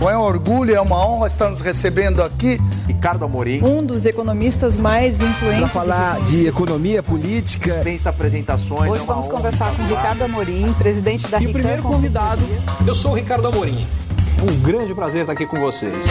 Bom, é um orgulho, é uma honra estar nos recebendo aqui. Ricardo Amorim. Um dos economistas mais influentes. Para falar de economia política. Dispensa apresentações. Hoje é vamos conversar com Ricardo Amorim, presidente da E o primeiro convidado, eu sou o Ricardo Amorim. Um grande prazer estar aqui com vocês.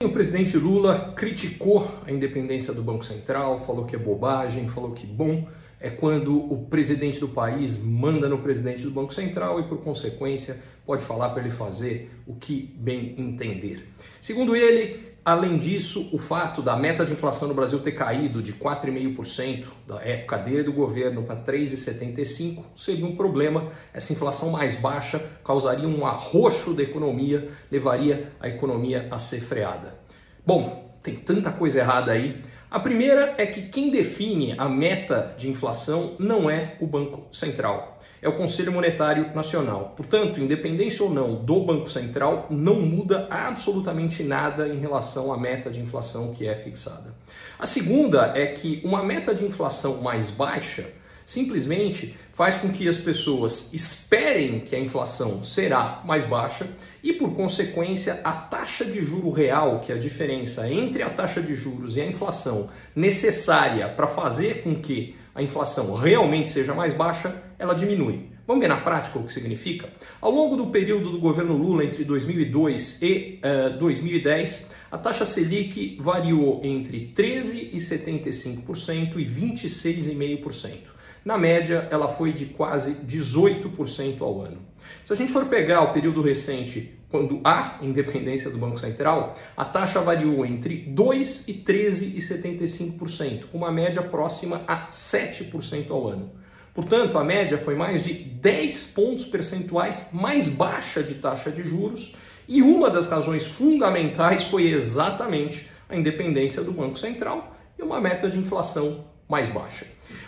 O presidente Lula criticou a independência do Banco Central, falou que é bobagem, falou que bom é quando o presidente do país manda no presidente do Banco Central e, por consequência, pode falar para ele fazer o que bem entender. Segundo ele, além disso, o fato da meta de inflação no Brasil ter caído de 4,5% da época dele do governo para 3,75% seria um problema. Essa inflação mais baixa causaria um arroxo da economia, levaria a economia a ser freada. Bom, tem tanta coisa errada aí. A primeira é que quem define a meta de inflação não é o Banco Central, é o Conselho Monetário Nacional. Portanto, independência ou não do Banco Central, não muda absolutamente nada em relação à meta de inflação que é fixada. A segunda é que uma meta de inflação mais baixa simplesmente faz com que as pessoas esperem que a inflação será mais baixa e, por consequência, a taxa de juro real, que é a diferença entre a taxa de juros e a inflação necessária para fazer com que a inflação realmente seja mais baixa, ela diminui. Vamos ver na prática o que significa? Ao longo do período do governo Lula, entre 2002 e uh, 2010, a taxa Selic variou entre 13,75% e 26,5%. Na média, ela foi de quase 18% ao ano. Se a gente for pegar o período recente, quando há independência do Banco Central, a taxa variou entre 2 e 13,75%, com uma média próxima a 7% ao ano. Portanto, a média foi mais de 10 pontos percentuais mais baixa de taxa de juros, e uma das razões fundamentais foi exatamente a independência do Banco Central e uma meta de inflação mais baixa.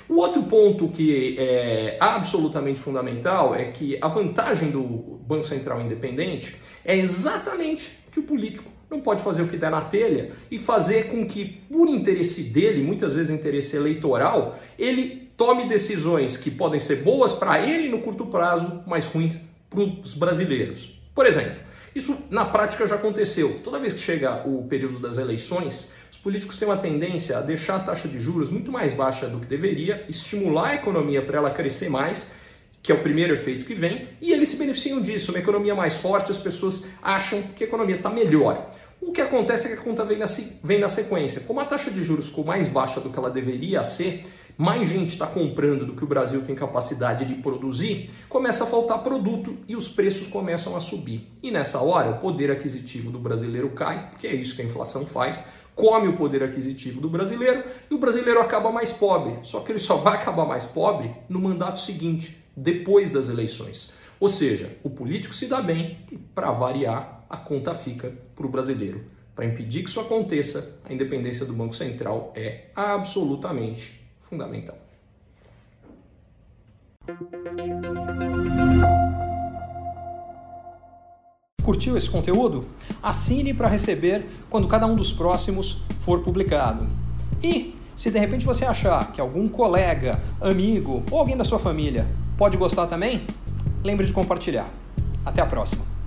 O outro ponto que é absolutamente fundamental é que a vantagem do Banco Central independente é exatamente que o político não pode fazer o que der na telha e fazer com que, por interesse dele, muitas vezes interesse eleitoral, ele tome decisões que podem ser boas para ele no curto prazo, mas ruins para os brasileiros. Por exemplo, isso na prática já aconteceu. Toda vez que chega o período das eleições, os políticos têm uma tendência a deixar a taxa de juros muito mais baixa do que deveria, estimular a economia para ela crescer mais, que é o primeiro efeito que vem, e eles se beneficiam disso. Uma economia mais forte, as pessoas acham que a economia está melhor. O que acontece é que a conta vem na, vem na sequência. Como a taxa de juros ficou mais baixa do que ela deveria ser, mais gente está comprando do que o Brasil tem capacidade de produzir, começa a faltar produto e os preços começam a subir. E nessa hora, o poder aquisitivo do brasileiro cai, porque é isso que a inflação faz, come o poder aquisitivo do brasileiro e o brasileiro acaba mais pobre. Só que ele só vai acabar mais pobre no mandato seguinte, depois das eleições. Ou seja, o político se dá bem e, para variar, a conta fica para o brasileiro. Para impedir que isso aconteça, a independência do Banco Central é absolutamente fundamental. Curtiu esse conteúdo? Assine para receber quando cada um dos próximos for publicado. E se de repente você achar que algum colega, amigo ou alguém da sua família pode gostar também, lembre de compartilhar. Até a próxima!